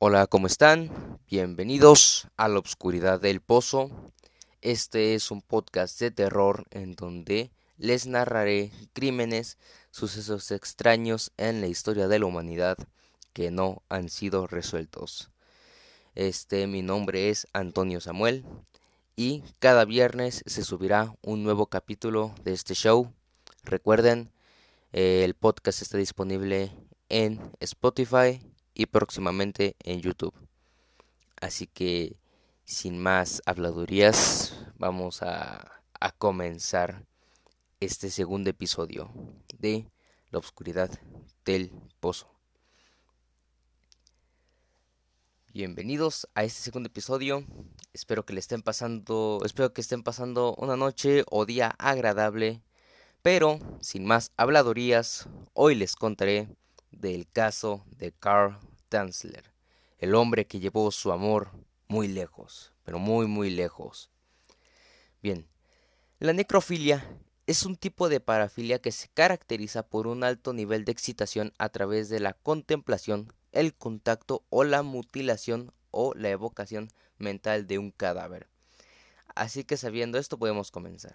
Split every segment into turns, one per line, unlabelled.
Hola, ¿cómo están? Bienvenidos a la oscuridad del pozo. Este es un podcast de terror en donde les narraré crímenes, sucesos extraños en la historia de la humanidad que no han sido resueltos. Este, mi nombre es Antonio Samuel y cada viernes se subirá un nuevo capítulo de este show. Recuerden, eh, el podcast está disponible en Spotify y próximamente en YouTube. Así que, sin más habladurías, vamos a, a comenzar este segundo episodio de La Oscuridad del Pozo. Bienvenidos a este segundo episodio. Espero que le estén pasando, espero que estén pasando una noche o día agradable. Pero, sin más habladurías, hoy les contaré del caso de Carl Tanzler, el hombre que llevó su amor muy lejos, pero muy muy lejos. Bien, la necrofilia es un tipo de parafilia que se caracteriza por un alto nivel de excitación a través de la contemplación, el contacto o la mutilación o la evocación mental de un cadáver. Así que sabiendo esto podemos comenzar.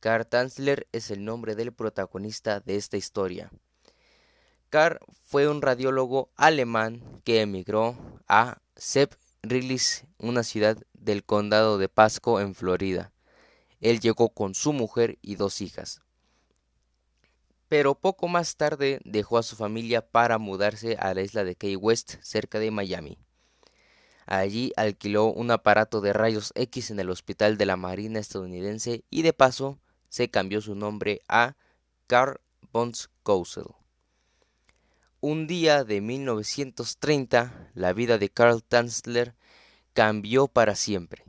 Karl Tanzler es el nombre del protagonista de esta historia. Carr fue un radiólogo alemán que emigró a Sepp-Rillis, una ciudad del condado de Pasco en Florida. Él llegó con su mujer y dos hijas. Pero poco más tarde dejó a su familia para mudarse a la isla de Key West, cerca de Miami. Allí alquiló un aparato de rayos X en el hospital de la Marina estadounidense y de paso se cambió su nombre a Carl Bons un día de 1930, la vida de Carl Tanzler cambió para siempre.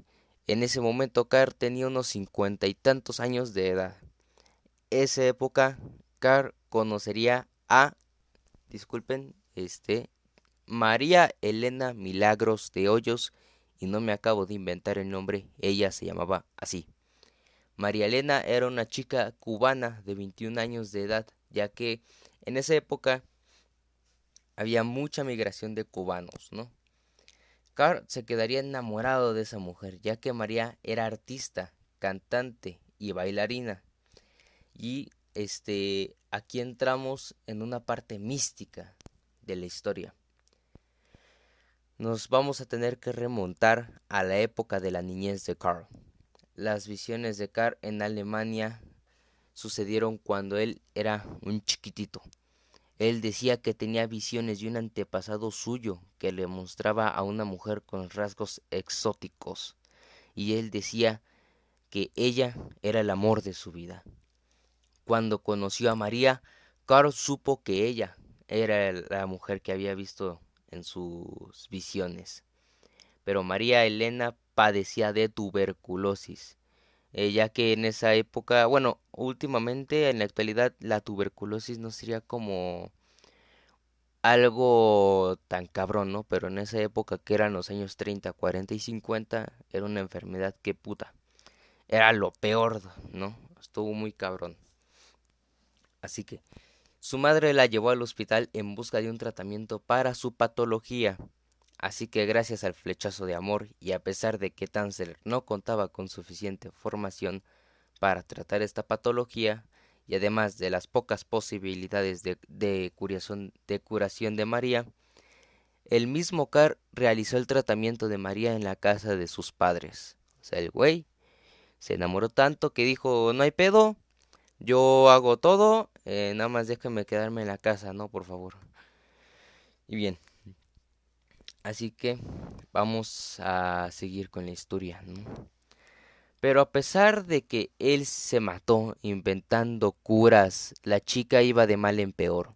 En ese momento Carl tenía unos cincuenta y tantos años de edad. Esa época, Carl conocería a, disculpen, este, María Elena Milagros de Hoyos, y no me acabo de inventar el nombre, ella se llamaba así. María Elena era una chica cubana de 21 años de edad, ya que en esa época había mucha migración de cubanos, ¿no? Carl se quedaría enamorado de esa mujer, ya que María era artista, cantante y bailarina. Y este aquí entramos en una parte mística de la historia. Nos vamos a tener que remontar a la época de la niñez de Carl. Las visiones de Carl en Alemania sucedieron cuando él era un chiquitito. Él decía que tenía visiones de un antepasado suyo que le mostraba a una mujer con rasgos exóticos, y él decía que ella era el amor de su vida. Cuando conoció a María, Carl supo que ella era la mujer que había visto en sus visiones. Pero María Elena padecía de tuberculosis, eh, ya que en esa época, bueno, últimamente en la actualidad la tuberculosis no sería como algo tan cabrón, ¿no? Pero en esa época que eran los años 30, 40 y 50, era una enfermedad que puta. Era lo peor, ¿no? Estuvo muy cabrón. Así que su madre la llevó al hospital en busca de un tratamiento para su patología. Así que gracias al flechazo de amor y a pesar de que Tanzer no contaba con suficiente formación para tratar esta patología, y además de las pocas posibilidades de, curación, de María, el mismo Carr realizó el tratamiento de María en la casa de sus padres. O sea, el güey se enamoró tanto que dijo, no hay pedo, yo hago todo, eh, nada más déjame quedarme en la casa, ¿no? Por favor. Y bien, Así que vamos a seguir con la historia. Pero a pesar de que él se mató inventando curas, la chica iba de mal en peor.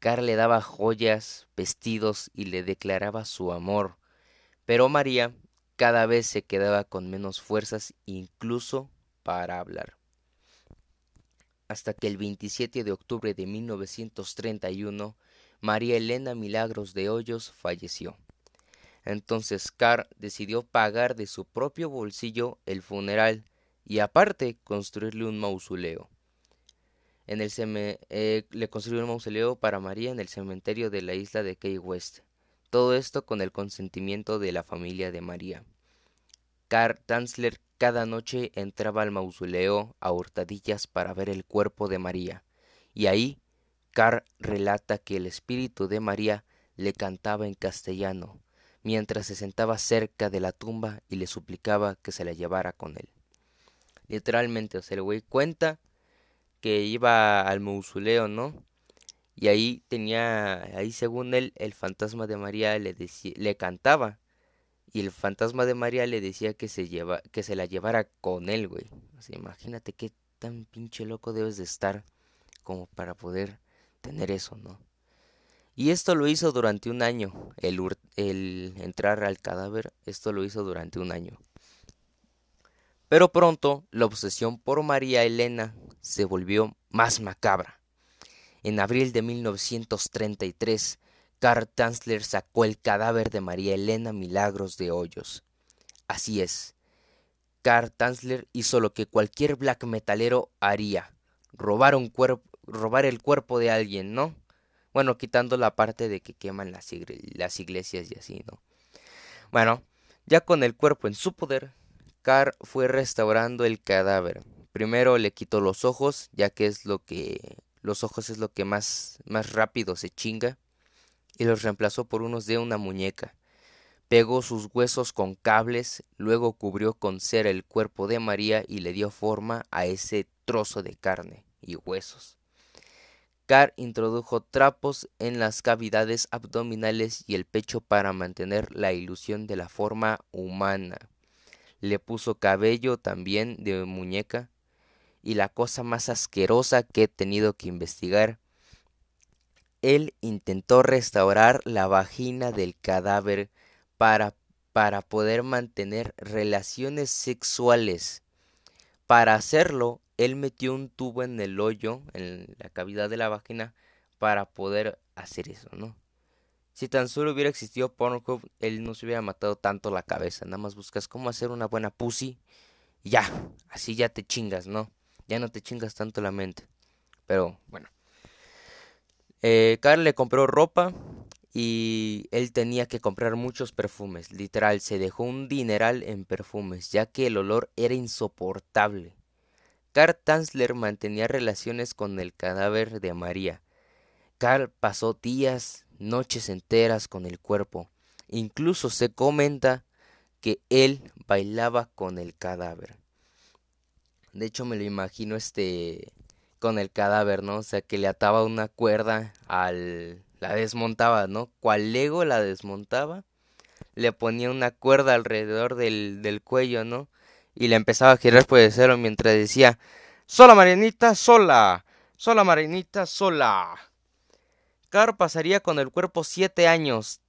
Carl le daba joyas, vestidos y le declaraba su amor. Pero María cada vez se quedaba con menos fuerzas incluso para hablar. Hasta que el 27 de octubre de 1931 María Elena Milagros de Hoyos falleció. Entonces Carr decidió pagar de su propio bolsillo el funeral y aparte construirle un mausoleo. En el eh, le construyó un mausoleo para María en el cementerio de la isla de Key West. Todo esto con el consentimiento de la familia de María. Karl Tanzler cada noche entraba al mausoleo a hurtadillas para ver el cuerpo de María, y ahí Carr relata que el espíritu de María le cantaba en castellano, mientras se sentaba cerca de la tumba y le suplicaba que se la llevara con él. Literalmente, o sea, el güey cuenta que iba al mausoleo, ¿no? Y ahí tenía, ahí según él, el fantasma de María le, decía, le cantaba. Y el fantasma de María le decía que se, lleva, que se la llevara con él, güey. O sea, imagínate qué tan pinche loco debes de estar como para poder tener eso, ¿no? Y esto lo hizo durante un año, el, el entrar al cadáver, esto lo hizo durante un año. Pero pronto la obsesión por María Elena se volvió más macabra. En abril de 1933, Karl Tanzler sacó el cadáver de María Elena Milagros de Hoyos. Así es, Karl Tanzler hizo lo que cualquier black metalero haría, robar, un robar el cuerpo de alguien, ¿no? Bueno, quitando la parte de que queman las, las iglesias y así, ¿no? Bueno, ya con el cuerpo en su poder, Carr fue restaurando el cadáver. Primero le quitó los ojos, ya que es lo que los ojos es lo que más más rápido se chinga, y los reemplazó por unos de una muñeca. Pegó sus huesos con cables, luego cubrió con cera el cuerpo de María y le dio forma a ese trozo de carne y huesos. Carr introdujo trapos en las cavidades abdominales y el pecho para mantener la ilusión de la forma humana. Le puso cabello también de muñeca y la cosa más asquerosa que he tenido que investigar. Él intentó restaurar la vagina del cadáver para, para poder mantener relaciones sexuales. Para hacerlo, él metió un tubo en el hoyo, en la cavidad de la vagina, para poder hacer eso, ¿no? Si tan solo hubiera existido Pornhub, él no se hubiera matado tanto la cabeza. Nada más buscas cómo hacer una buena pussy ya, así ya te chingas, ¿no? Ya no te chingas tanto la mente. Pero bueno. Eh, Carl le compró ropa y él tenía que comprar muchos perfumes. Literal, se dejó un dineral en perfumes, ya que el olor era insoportable. Carl Tanzler mantenía relaciones con el cadáver de María. Carl pasó días, noches enteras con el cuerpo. Incluso se comenta que él bailaba con el cadáver. De hecho me lo imagino este con el cadáver, ¿no? O sea, que le ataba una cuerda al la desmontaba, ¿no? Cual Lego la desmontaba, le ponía una cuerda alrededor del, del cuello, ¿no? Y le empezaba a girar por el cero mientras decía, sola Marianita, sola, sola Marianita, sola. Carl pasaría con el cuerpo siete años.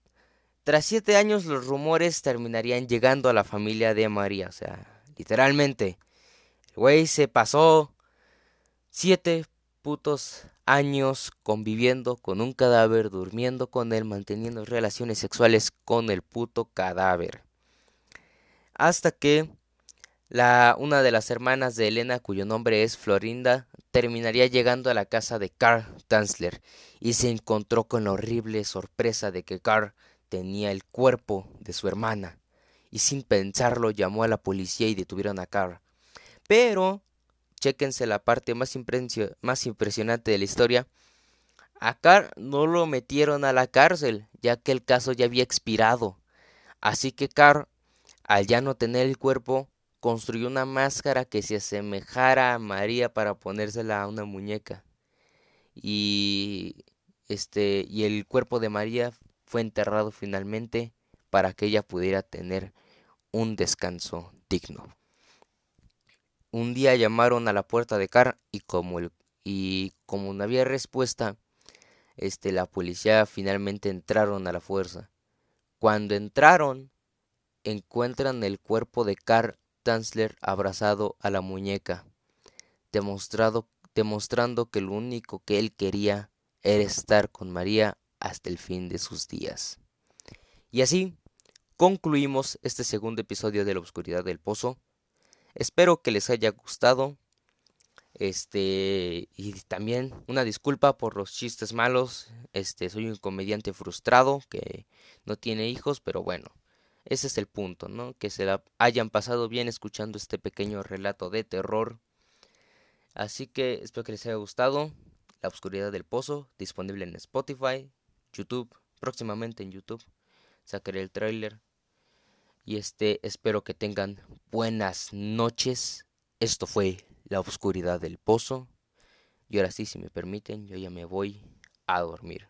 Tras siete años los rumores terminarían llegando a la familia de María, o sea, literalmente. El güey se pasó siete putos años conviviendo con un cadáver, durmiendo con él, manteniendo relaciones sexuales con el puto cadáver. Hasta que una de las hermanas de Elena, cuyo nombre es Florinda, terminaría llegando a la casa de Carl Tanzler y se encontró con la horrible sorpresa de que Carl tenía el cuerpo de su hermana y sin pensarlo llamó a la policía y detuvieron a Carl. Pero, chéquense la parte más, más impresionante de la historia, a Carl no lo metieron a la cárcel, ya que el caso ya había expirado. Así que Carl, al ya no tener el cuerpo, construyó una máscara que se asemejara a María para ponérsela a una muñeca. Y este y el cuerpo de María fue enterrado finalmente para que ella pudiera tener un descanso digno. Un día llamaron a la puerta de Car y como el, y como no había respuesta, este la policía finalmente entraron a la fuerza. Cuando entraron, encuentran el cuerpo de Car Tanzler abrazado a la muñeca, demostrado, demostrando que lo único que él quería era estar con María hasta el fin de sus días. Y así concluimos este segundo episodio de La Oscuridad del Pozo. Espero que les haya gustado. Este, y también una disculpa por los chistes malos. Este, soy un comediante frustrado que no tiene hijos, pero bueno, ese es el punto, ¿no? Que se la hayan pasado bien escuchando este pequeño relato de terror. Así que espero que les haya gustado. La Oscuridad del Pozo, disponible en Spotify, YouTube, próximamente en YouTube. Sacaré el tráiler. Y este, espero que tengan buenas noches. Esto fue La Oscuridad del Pozo. Y ahora sí, si me permiten, yo ya me voy a dormir.